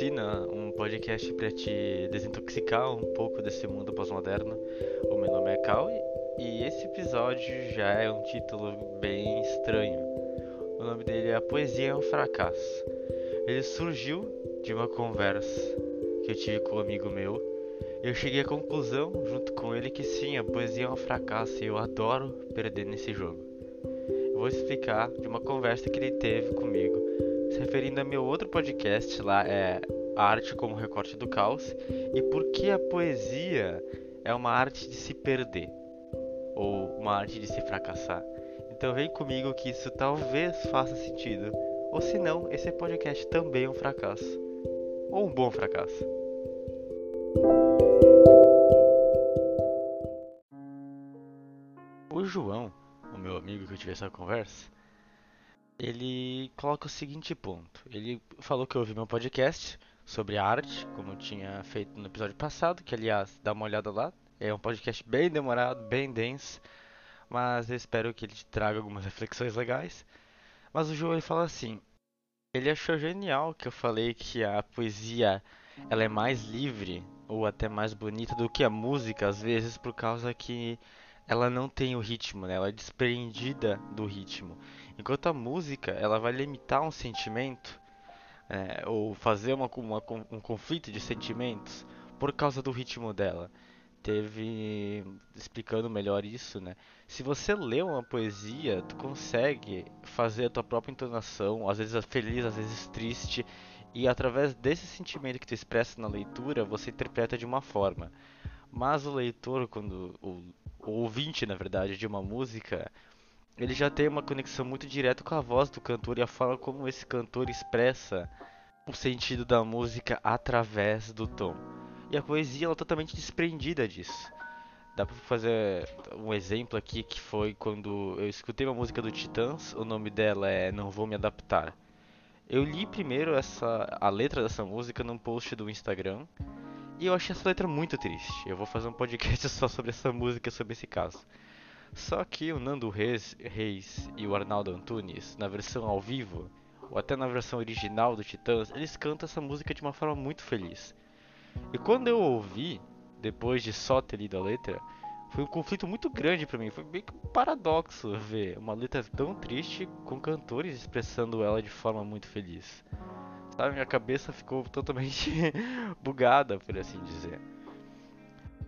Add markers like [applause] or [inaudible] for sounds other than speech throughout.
Um podcast para te desintoxicar um pouco desse mundo pós-moderno. O meu nome é Cal e esse episódio já é um título bem estranho. O nome dele é A Poesia é um Fracasso. Ele surgiu de uma conversa que eu tive com um amigo meu. Eu cheguei à conclusão, junto com ele, que sim, a poesia é um fracasso e eu adoro perder nesse jogo. Eu vou explicar de uma conversa que ele teve comigo se referindo a meu outro podcast lá, é arte como recorte do caos e por que a poesia é uma arte de se perder ou uma arte de se fracassar. Então vem comigo que isso talvez faça sentido, ou se não, esse podcast também é um fracasso ou um bom fracasso. O João, o meu amigo que eu tive essa conversa, ele coloca o seguinte ponto. Ele falou que ouviu meu podcast sobre arte, como eu tinha feito no episódio passado, que aliás, dá uma olhada lá. É um podcast bem demorado, bem denso, mas eu espero que ele te traga algumas reflexões legais. Mas o João ele fala assim: ele achou genial que eu falei que a poesia ela é mais livre ou até mais bonita do que a música, às vezes por causa que ela não tem o ritmo, né? ela é desprendida do ritmo. Enquanto a música ela vai limitar um sentimento é, ou fazer uma, uma, um conflito de sentimentos por causa do ritmo dela. Teve explicando melhor isso, né? Se você lê uma poesia, tu consegue fazer a tua própria entonação, às vezes feliz, às vezes triste, e através desse sentimento que tu expressa na leitura, você interpreta de uma forma. Mas o leitor, quando o, o ouvinte, na verdade, de uma música, ele já tem uma conexão muito direta com a voz do cantor e a forma como esse cantor expressa o sentido da música através do tom. E a poesia ela é totalmente desprendida disso. Dá pra fazer um exemplo aqui que foi quando eu escutei uma música do Titãs, o nome dela é Não Vou Me Adaptar. Eu li primeiro essa a letra dessa música num post do Instagram e eu achei essa letra muito triste. Eu vou fazer um podcast [laughs] só sobre essa música, sobre esse caso. Só que o Nando Reis, Reis e o Arnaldo Antunes, na versão ao vivo, ou até na versão original do Titãs, eles cantam essa música de uma forma muito feliz. E quando eu ouvi, depois de só ter lido a letra, foi um conflito muito grande para mim. Foi meio que um paradoxo ver uma letra tão triste com cantores expressando ela de forma muito feliz. Sabe, minha cabeça ficou totalmente [laughs] bugada, por assim dizer.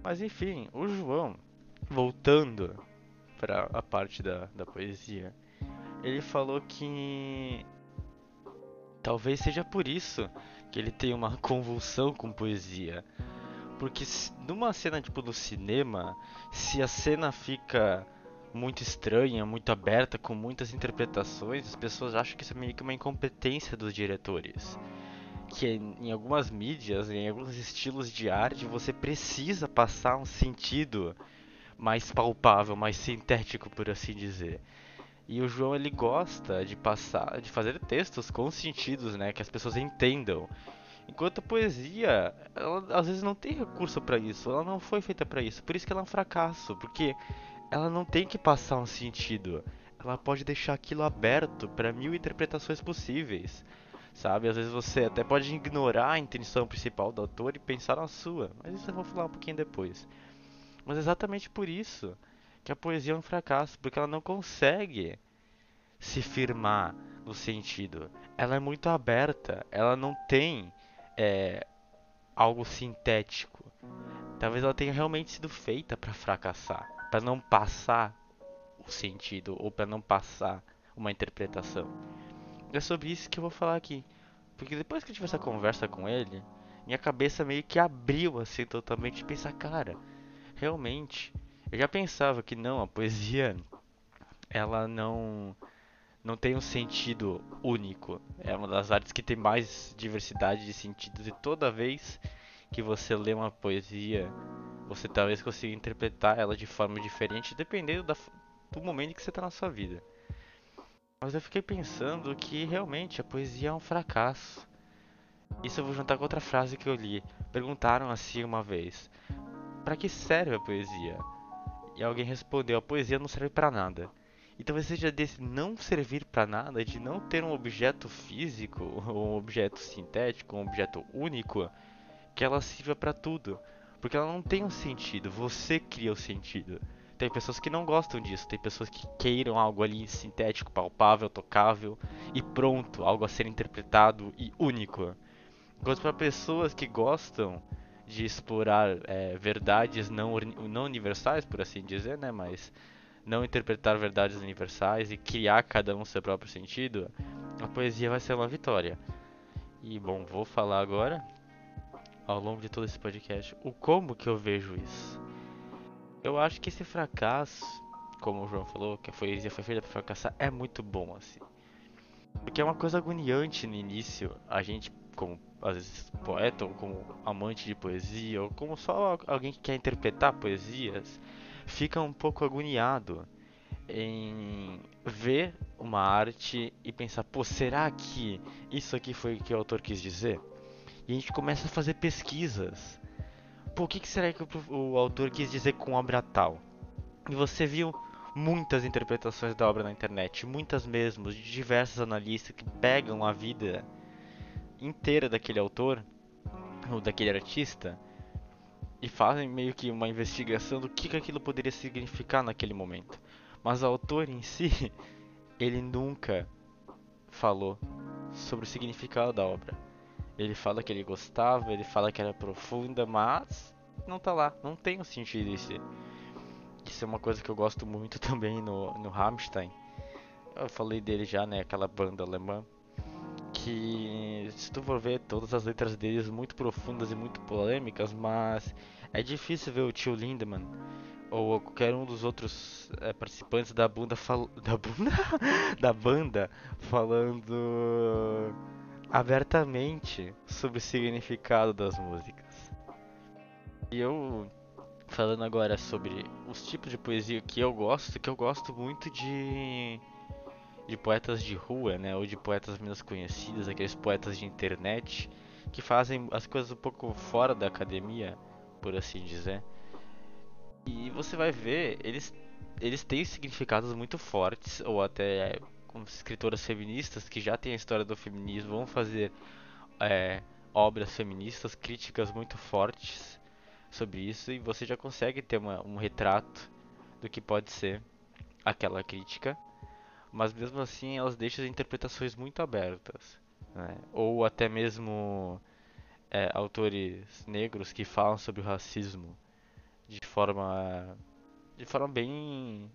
Mas enfim, o João, voltando para a parte da, da poesia, ele falou que talvez seja por isso que ele tem uma convulsão com poesia. Porque numa cena tipo do cinema, se a cena fica muito estranha, muito aberta, com muitas interpretações, as pessoas acham que isso é meio que uma incompetência dos diretores. Que em algumas mídias, em alguns estilos de arte, você precisa passar um sentido mais palpável, mais sintético, por assim dizer. E o João ele gosta de passar, de fazer textos com sentidos, né, que as pessoas entendam. Enquanto a poesia, ela às vezes não tem recurso para isso, ela não foi feita para isso. Por isso que ela é um fracasso, porque ela não tem que passar um sentido. Ela pode deixar aquilo aberto para mil interpretações possíveis. Sabe? Às vezes você até pode ignorar a intenção principal do autor e pensar na sua. Mas isso eu vou falar um pouquinho depois. Mas exatamente por isso que a poesia é um fracasso, porque ela não consegue se firmar no sentido. Ela é muito aberta, ela não tem é, algo sintético. Talvez ela tenha realmente sido feita para fracassar, para não passar o sentido ou para não passar uma interpretação. É sobre isso que eu vou falar aqui, porque depois que eu tive essa conversa com ele, minha cabeça meio que abriu assim totalmente e pensar, cara, realmente, eu já pensava que não, a poesia ela não não tem um sentido único. É uma das artes que tem mais diversidade de sentidos e toda vez que você lê uma poesia, você talvez consiga interpretar ela de forma diferente, dependendo da, do momento que você está na sua vida. Mas eu fiquei pensando que realmente a poesia é um fracasso. Isso eu vou juntar com outra frase que eu li. Perguntaram assim uma vez: para que serve a poesia? E alguém respondeu: a poesia não serve para nada. E talvez seja desse não servir para nada, de não ter um objeto físico, [laughs] um objeto sintético, um objeto único, que ela sirva para tudo. Porque ela não tem um sentido, você cria o sentido. Tem pessoas que não gostam disso, tem pessoas que queiram algo ali sintético, palpável, tocável e pronto, algo a ser interpretado e único. Enquanto para pessoas que gostam de explorar é, verdades não, não universais, por assim dizer, né, mas não interpretar verdades universais e criar cada um seu próprio sentido, a poesia vai ser uma vitória. E bom, vou falar agora ao longo de todo esse podcast o como que eu vejo isso. Eu acho que esse fracasso, como o João falou, que a poesia foi feita para fracassar, é muito bom assim. Porque é uma coisa agoniante no início, a gente como às vezes poeta ou como amante de poesia ou como só alguém que quer interpretar poesias, fica um pouco agoniado em ver uma arte e pensar, pô, será que isso aqui foi o que o autor quis dizer? E a gente começa a fazer pesquisas. Pô, o que, que será que o, o autor quis dizer com obra tal? E você viu muitas interpretações da obra na internet, muitas mesmo, de diversos analistas que pegam a vida inteira daquele autor ou daquele artista e fazem meio que uma investigação do que, que aquilo poderia significar naquele momento. Mas o autor em si, [laughs] ele nunca falou sobre o significado da obra. Ele fala que ele gostava, ele fala que era profunda, mas não tá lá, não tem um sentido esse. Isso é uma coisa que eu gosto muito [laughs] também no, no Rammstein. Eu falei dele já, né? Aquela banda alemã. Que se tu for ver todas as letras deles muito profundas e muito polêmicas, mas é difícil ver o tio Lindemann ou qualquer um dos outros é, participantes da bunda fal... [laughs] da bunda [laughs] da banda falando abertamente sobre o significado das músicas. E eu falando agora sobre os tipos de poesia que eu gosto, que eu gosto muito de de poetas de rua, né, ou de poetas menos conhecidos, aqueles poetas de internet que fazem as coisas um pouco fora da academia, por assim dizer. E você vai ver, eles eles têm significados muito fortes, ou até como escritoras feministas que já têm a história do feminismo vão fazer é, obras feministas, críticas muito fortes sobre isso, e você já consegue ter uma, um retrato do que pode ser aquela crítica, mas mesmo assim elas deixam interpretações muito abertas, né? ou até mesmo é, autores negros que falam sobre o racismo de forma de forma bem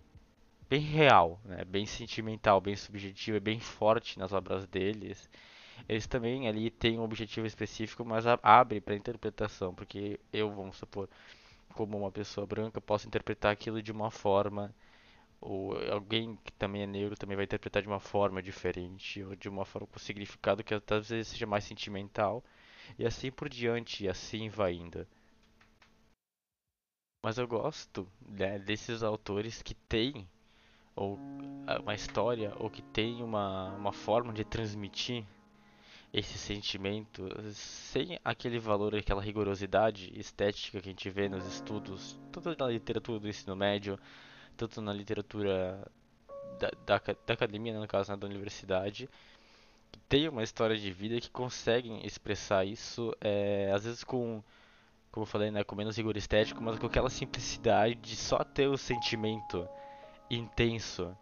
bem real, né? bem sentimental, bem subjetiva, bem forte nas obras deles. Eles também ali têm um objetivo específico, mas abre para interpretação, porque eu, vamos supor, como uma pessoa branca, posso interpretar aquilo de uma forma, ou alguém que também é negro também vai interpretar de uma forma diferente, ou de uma forma com significado que vezes seja mais sentimental, e assim por diante, e assim vai indo. Mas eu gosto né, desses autores que têm ou uma história ou que tem uma, uma forma de transmitir esse sentimento sem aquele valor, aquela rigorosidade estética que a gente vê nos estudos, tanto na literatura do ensino médio, tanto na literatura da, da, da academia, né, no caso né, da universidade, que tem uma história de vida que conseguem expressar isso, é, às vezes com, como eu falei, né, com menos rigor estético, mas com aquela simplicidade de só ter o sentimento intenso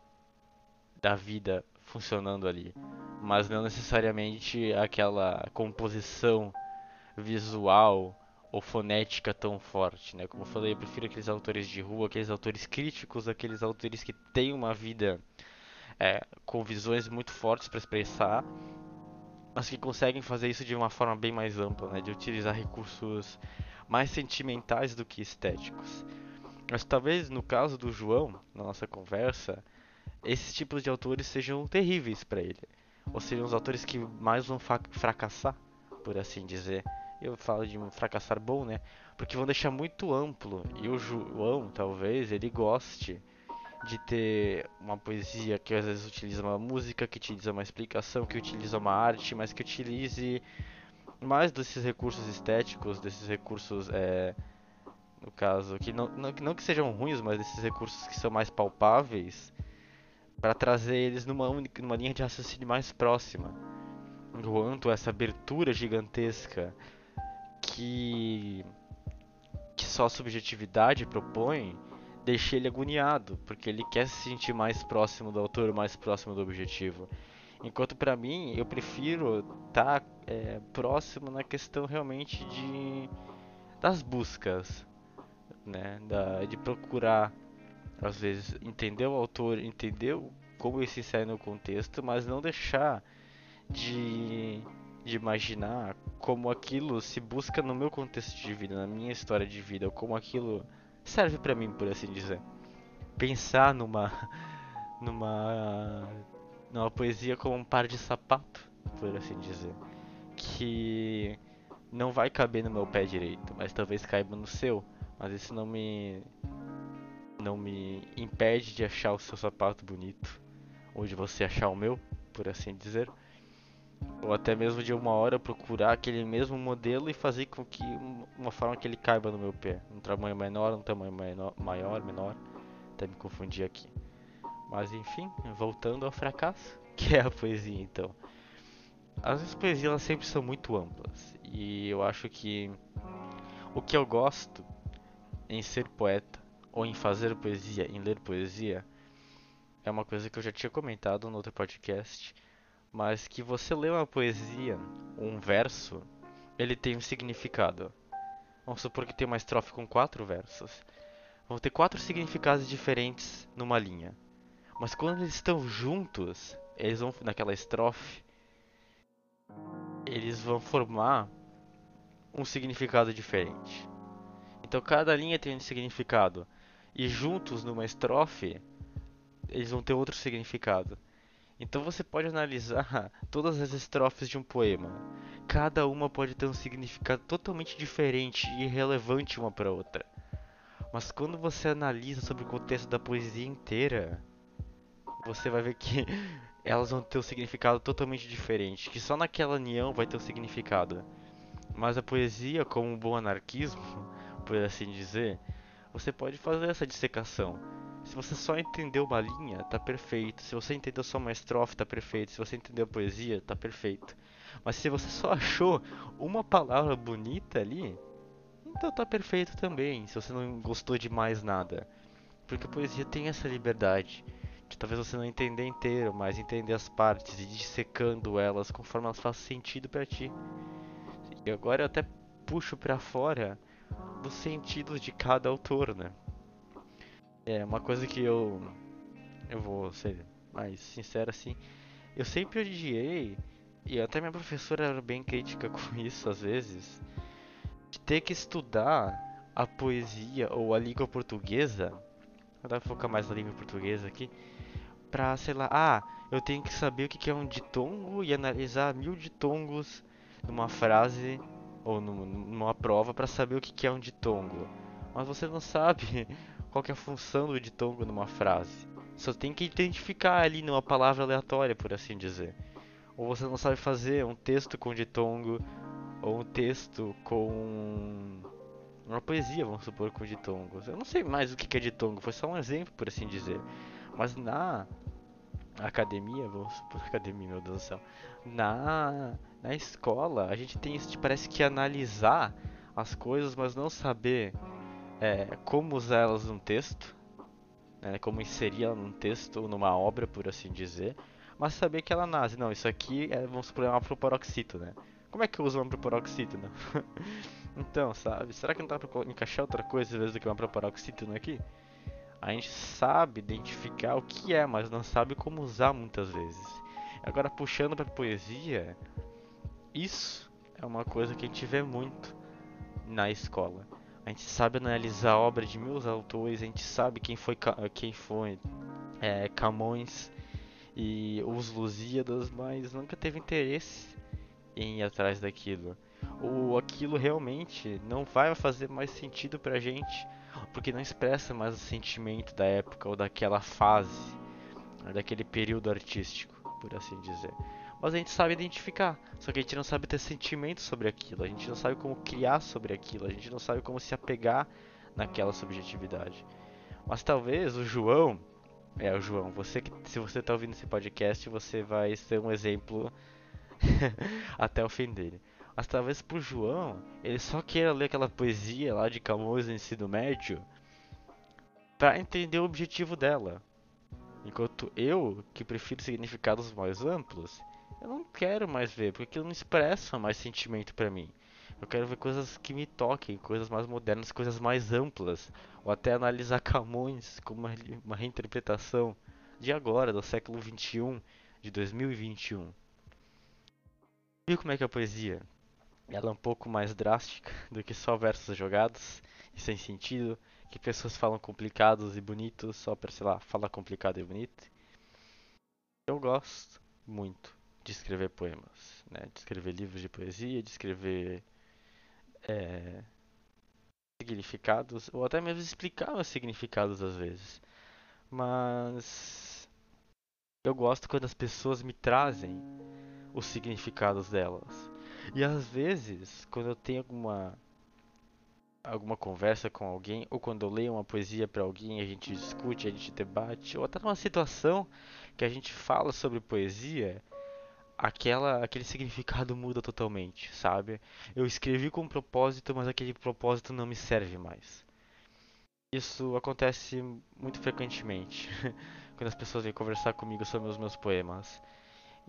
da vida funcionando ali, mas não necessariamente aquela composição visual ou fonética tão forte, né? Como eu falei, eu prefiro aqueles autores de rua, aqueles autores críticos, aqueles autores que têm uma vida é, com visões muito fortes para expressar, mas que conseguem fazer isso de uma forma bem mais ampla, né? De utilizar recursos mais sentimentais do que estéticos. Mas talvez no caso do João, na nossa conversa, esses tipos de autores sejam terríveis para ele. Ou sejam os autores que mais vão fracassar, por assim dizer. Eu falo de um fracassar bom, né? Porque vão deixar muito amplo. E o João, talvez, ele goste de ter uma poesia que às vezes utiliza uma música, que utiliza uma explicação, que utiliza uma arte, mas que utilize mais desses recursos estéticos, desses recursos é, no caso, que não, não, não que sejam ruins, mas esses recursos que são mais palpáveis, para trazer eles numa, única, numa linha de raciocínio mais próxima. Enquanto essa abertura gigantesca que que só a subjetividade propõe deixa ele agoniado, porque ele quer se sentir mais próximo do autor, mais próximo do objetivo. Enquanto para mim, eu prefiro estar tá, é, próximo na questão realmente de das buscas, né, da, de procurar às vezes entender o autor, entender como ele se insere no contexto, mas não deixar de, de imaginar como aquilo se busca no meu contexto de vida, na minha história de vida, como aquilo serve para mim, por assim dizer. Pensar numa [laughs] numa numa poesia como um par de sapato, por assim dizer, que não vai caber no meu pé direito, mas talvez caiba no seu, mas isso não me não me impede de achar o seu sapato bonito, ou de você achar o meu, por assim dizer. Ou até mesmo de uma hora procurar aquele mesmo modelo e fazer com que uma forma que ele caiba no meu pé, um tamanho menor, um tamanho maior, menor. Até me confundi aqui. Mas enfim, voltando ao fracasso, [laughs] que é a poesia então. As vezes poesias sempre são muito amplas e eu acho que o que eu gosto em ser poeta ou em fazer poesia, em ler poesia, é uma coisa que eu já tinha comentado no outro podcast, mas que você lê uma poesia, um verso, ele tem um significado. Vamos supor que tem uma estrofe com quatro versos. Vão ter quatro significados diferentes numa linha. Mas quando eles estão juntos, eles vão naquela estrofe, eles vão formar um significado diferente. Então cada linha tem um significado e juntos numa estrofe, eles vão ter outro significado. Então você pode analisar [laughs] todas as estrofes de um poema. Cada uma pode ter um significado totalmente diferente e relevante uma para outra. Mas quando você analisa sobre o contexto da poesia inteira, você vai ver que [laughs] elas vão ter um significado totalmente diferente, que só naquela união vai ter um significado. Mas a poesia, como um bom anarquismo, por assim dizer, você pode fazer essa dissecação. Se você só entendeu uma linha, tá perfeito. Se você entendeu só uma estrofe, tá perfeito. Se você entendeu a poesia, tá perfeito. Mas se você só achou uma palavra bonita ali, então tá perfeito também. Se você não gostou de mais nada. Porque a poesia tem essa liberdade de talvez você não entender inteiro, mas entender as partes e dissecando elas conforme elas fazem sentido para ti. E agora eu até puxo para fora dos sentidos de cada autor, né? É uma coisa que eu eu vou ser mais sincero assim, eu sempre odiei e até minha professora era bem crítica [laughs] com isso às vezes, de ter que estudar a poesia ou a língua portuguesa, vou focar mais na língua portuguesa aqui, pra, sei lá, ah, eu tenho que saber o que é um ditongo e analisar mil ditongos numa frase ou numa prova para saber o que é um ditongo. Mas você não sabe [laughs] qual é a função do ditongo numa frase. Só tem que identificar ali numa palavra aleatória, por assim dizer. Ou você não sabe fazer um texto com ditongo, ou um texto com uma poesia, vamos supor, com ditongos. Eu não sei mais o que é ditongo, foi só um exemplo, por assim dizer. Mas na academia, vamos supor, [laughs] academia, meu Deus do céu. Na na escola a gente tem isso de parece que analisar as coisas, mas não saber é, como usar elas num texto, né, como inserir ela num texto ou numa obra, por assim dizer, mas saber que ela nasce. Não, isso aqui é, vamos supor, é uma proparoxito, né? Como é que eu uso uma proparoxito, né? [laughs] então, sabe? Será que não dá pra encaixar outra coisa às vezes do que uma proparoxito aqui? A gente sabe identificar o que é, mas não sabe como usar muitas vezes. Agora, puxando pra poesia, isso é uma coisa que a gente vê muito na escola. A gente sabe analisar a obra de mil autores, a gente sabe quem foi quem foi é, Camões e os Lusíadas, mas nunca teve interesse em ir atrás daquilo. Ou aquilo realmente não vai fazer mais sentido pra gente, porque não expressa mais o sentimento da época ou daquela fase, daquele período artístico, por assim dizer mas a gente sabe identificar. Só que a gente não sabe ter sentimento sobre aquilo, a gente não sabe como criar sobre aquilo, a gente não sabe como se apegar naquela subjetividade. Mas talvez o João, É, o João, você que se você tá ouvindo esse podcast, você vai ser um exemplo [laughs] até o fim dele. Mas talvez pro João, ele só queira ler aquela poesia lá de Camões no ensino médio para entender o objetivo dela. Enquanto eu, que prefiro significados mais amplos, eu não quero mais ver, porque aquilo não expressa mais sentimento para mim. Eu quero ver coisas que me toquem, coisas mais modernas, coisas mais amplas, ou até analisar Camões como uma, uma reinterpretação de agora, do século 21, de 2021. Viu como é que é a poesia? Ela é um pouco mais drástica [laughs] do que só versos jogados e sem sentido, que pessoas falam complicados e bonitos só para, sei lá, falar complicado e bonito. Eu gosto muito de escrever poemas, né? de escrever livros de poesia, de escrever é, significados, ou até mesmo explicar os significados às vezes. Mas eu gosto quando as pessoas me trazem os significados delas. E às vezes, quando eu tenho alguma alguma conversa com alguém, ou quando eu leio uma poesia para alguém, a gente discute, a gente debate, ou até numa situação que a gente fala sobre poesia, aquela aquele significado muda totalmente, sabe? Eu escrevi com um propósito, mas aquele propósito não me serve mais. Isso acontece muito frequentemente [laughs] quando as pessoas vêm conversar comigo sobre os meus poemas.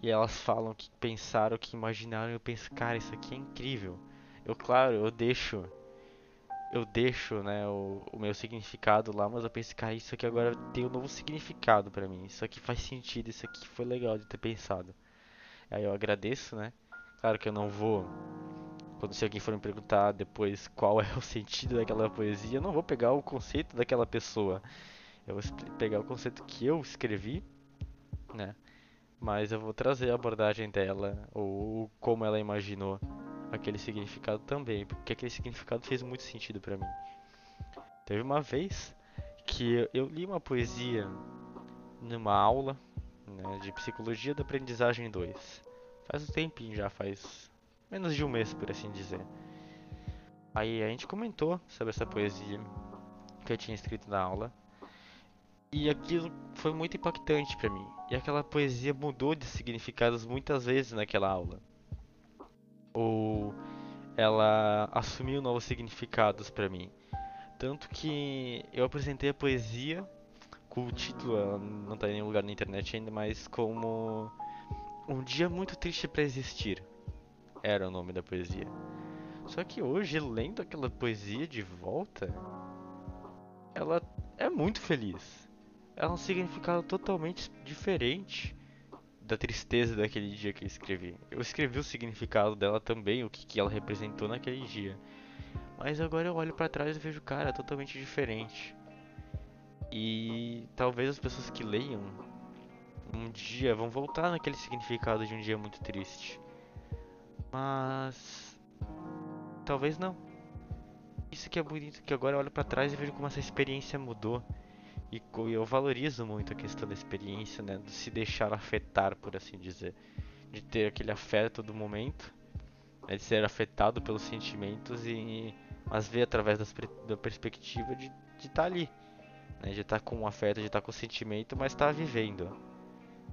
E elas falam que pensaram, que imaginaram, eu penso, cara, isso aqui é incrível. Eu, claro, eu deixo eu deixo, né, o, o meu significado lá, mas eu penso, cara, isso aqui agora tem um novo significado para mim. Isso aqui faz sentido, isso aqui foi legal de ter pensado. Aí eu agradeço, né? Claro que eu não vou. Quando se alguém for me perguntar depois qual [laughs] é o sentido daquela poesia, eu não vou pegar o conceito daquela pessoa. Eu vou pegar o conceito que eu escrevi, né? Mas eu vou trazer a abordagem dela, ou como ela imaginou aquele significado também, porque aquele significado fez muito sentido para mim. Teve uma vez que eu li uma poesia numa aula né, de Psicologia da Aprendizagem 2. Faz um tempinho já, faz menos de um mês, por assim dizer. Aí a gente comentou sobre essa poesia que eu tinha escrito na aula. E aquilo foi muito impactante para mim. E aquela poesia mudou de significados muitas vezes naquela aula. Ou ela assumiu novos significados para mim. Tanto que eu apresentei a poesia com o título, não está em nenhum lugar na internet ainda, mas como Um Dia Muito Triste para Existir. Era o nome da poesia. Só que hoje, lendo aquela poesia de volta, ela é muito feliz. Ela é um significado totalmente diferente da tristeza daquele dia que eu escrevi. Eu escrevi o significado dela também, o que, que ela representou naquele dia. Mas agora eu olho para trás e vejo, cara, totalmente diferente. E talvez as pessoas que leiam um dia vão voltar naquele significado de um dia muito triste. Mas talvez não. Isso que é bonito, que agora eu olho para trás e vejo como essa experiência mudou. E eu valorizo muito a questão da experiência, né, de se deixar afetar, por assim dizer, de ter aquele afeto do momento, né, de ser afetado pelos sentimentos e mas ver através das, da perspectiva de estar tá ali, né? De estar tá com afeto, de estar tá com sentimento, mas estar tá vivendo.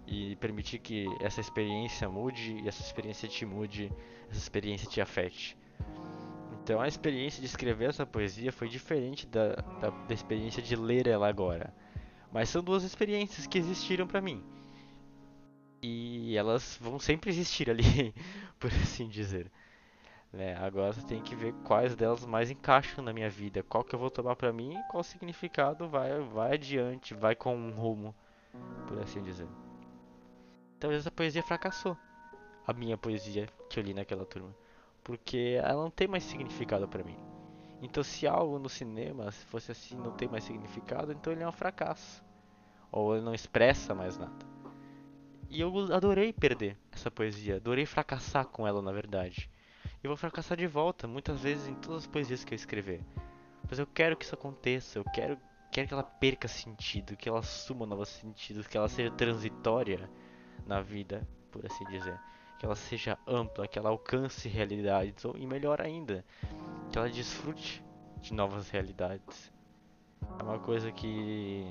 E permitir que essa experiência mude e essa experiência te mude, essa experiência te afete. Então a experiência de escrever essa poesia foi diferente da, da, da experiência de ler ela agora. Mas são duas experiências que existiram para mim. E elas vão sempre existir ali, [laughs] por assim dizer. É, agora você tem que ver quais delas mais encaixam na minha vida, qual que eu vou tomar pra mim e qual significado vai, vai adiante, vai com um rumo, por assim dizer. Talvez essa poesia fracassou, a minha poesia que eu li naquela turma, porque ela não tem mais significado para mim. Então se algo no cinema, se fosse assim, não tem mais significado, então ele é um fracasso. Ou ele não expressa mais nada. E eu adorei perder essa poesia, adorei fracassar com ela na verdade eu vou fracassar de volta, muitas vezes em todas as poesias que eu escrever. Mas eu quero que isso aconteça, eu quero, quero que ela perca sentido, que ela assuma novos sentidos, que ela seja transitória na vida, por assim dizer. Que ela seja ampla, que ela alcance realidades, ou, e melhor ainda, que ela desfrute de novas realidades. É uma coisa que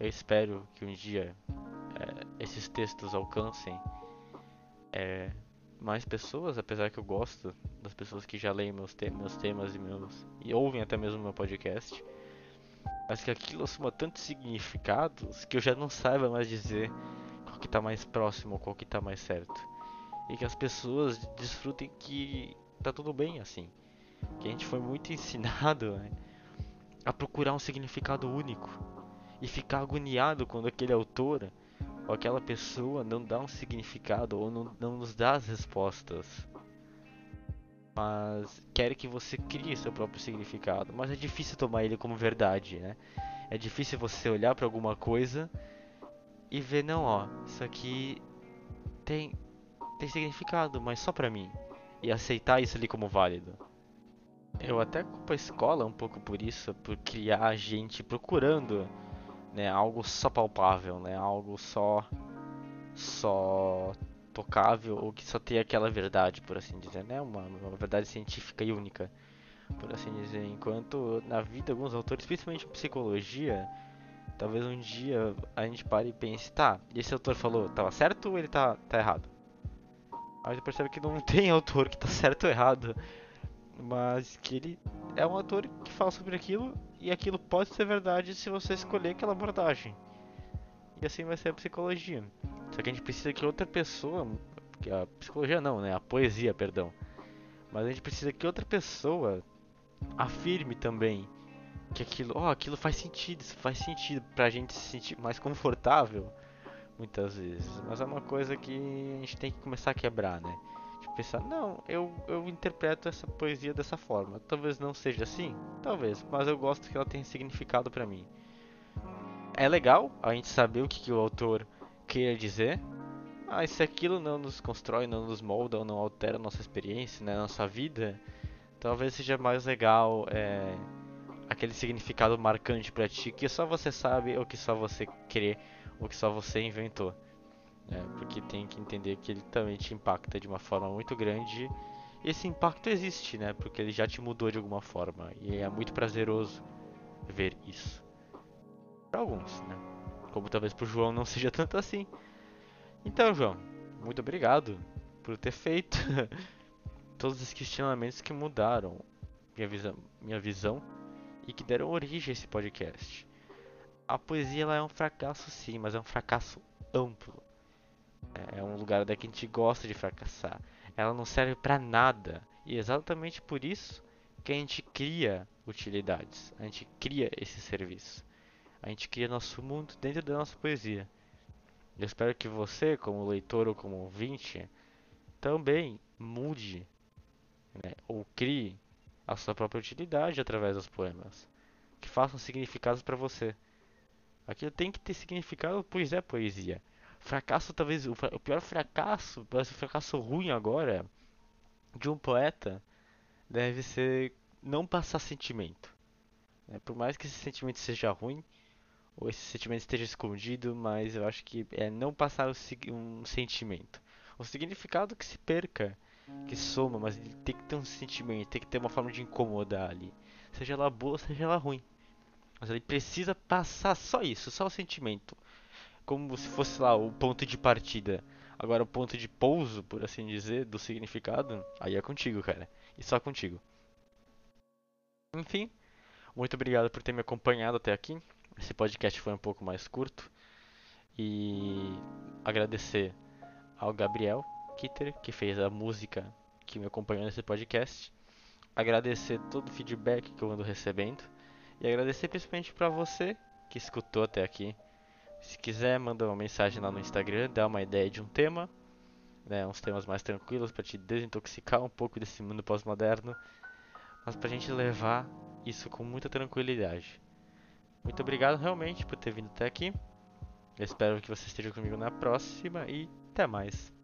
Eu espero que um dia é, esses textos alcancem é, mais pessoas, apesar que eu gosto das pessoas que já leem meus, te meus temas e meus e ouvem até mesmo meu podcast. Mas que aquilo assuma tantos significados que eu já não saiba mais dizer qual que tá mais próximo, qual que tá mais certo. E que as pessoas desfrutem que tá tudo bem assim. Que a gente foi muito [laughs] ensinado né, a procurar um significado único e ficar agoniado quando aquele autor ou aquela pessoa não dá um significado ou não, não nos dá as respostas. Mas quer que você crie seu próprio significado. Mas é difícil tomar ele como verdade, né? É difícil você olhar para alguma coisa e ver, não, ó, isso aqui tem, tem significado, mas só pra mim. E aceitar isso ali como válido. Eu até culpo a escola um pouco por isso, por criar gente procurando né, algo só palpável, né, algo só só tocável ou que só tem aquela verdade, por assim dizer, né, uma, uma verdade científica e única, por assim dizer. Enquanto na vida alguns autores, principalmente psicologia, talvez um dia a gente pare e pense, tá, esse autor falou, tava certo ou ele tá, tá errado? Aí você percebe que não [laughs] tem autor que tá certo ou errado, mas que ele é um autor que fala sobre aquilo e aquilo pode ser verdade se você escolher aquela abordagem. E assim vai ser a psicologia. Só que a gente precisa que outra pessoa, a psicologia não, né, a poesia, perdão. Mas a gente precisa que outra pessoa afirme também que aquilo, ó, oh, aquilo faz sentido, isso faz sentido pra gente se sentir mais confortável muitas vezes. Mas é uma coisa que a gente tem que começar a quebrar, né? pensar, não, eu, eu interpreto essa poesia dessa forma. Talvez não seja assim, talvez, mas eu gosto que ela tenha significado para mim. É legal a gente saber o que, que o autor queria dizer, mas se aquilo não nos constrói, não nos molda ou não altera a nossa experiência, né, nossa vida, talvez seja mais legal é, aquele significado marcante para ti que só você sabe ou que só você crê ou que só você inventou. É, porque tem que entender que ele também te impacta de uma forma muito grande. Esse impacto existe, né? Porque ele já te mudou de alguma forma. E é muito prazeroso ver isso. Para alguns, né? Como talvez pro João não [laughs] seja tanto assim. Então, João, muito obrigado por ter feito [laughs] todos os questionamentos que mudaram minha minha visão e que deram origem a esse podcast. A poesia ela é um fracasso sim, mas é um fracasso amplo. É um lugar onde a gente gosta de fracassar. Ela não serve para nada. E exatamente por isso que a gente cria utilidades. A gente cria esse serviço. A gente cria nosso mundo dentro da nossa poesia. Eu espero que você, como leitor ou como ouvinte, também mude né, ou crie a sua própria utilidade através dos poemas. Que façam significados para você. Aquilo tem que ter significado, pois é poesia. Fracasso, talvez, o, o pior fracasso, o fracasso ruim agora de um poeta deve ser não passar sentimento. Né? Por mais que esse sentimento seja ruim, ou esse sentimento esteja escondido, mas eu acho que é não passar um sentimento. O significado que se perca, que soma, mas tem que ter um sentimento, tem que ter uma forma de incomodar ali. Seja ela boa, seja ela ruim. Mas ele precisa passar só isso, só o sentimento como se fosse lá o ponto de partida. Agora o ponto de pouso, por assim dizer, do significado, aí é contigo, cara. E só contigo. Enfim, muito obrigado por ter me acompanhado até aqui. Esse podcast foi um pouco mais curto. E agradecer ao Gabriel Kitter, que fez a música que me acompanhou nesse podcast. Agradecer todo o feedback que eu ando recebendo. E agradecer principalmente para você que escutou até aqui. Se quiser, manda uma mensagem lá no Instagram, dá uma ideia de um tema, né, uns temas mais tranquilos para te desintoxicar um pouco desse mundo pós-moderno, mas pra gente levar isso com muita tranquilidade. Muito obrigado realmente por ter vindo até aqui. Eu espero que você esteja comigo na próxima e até mais.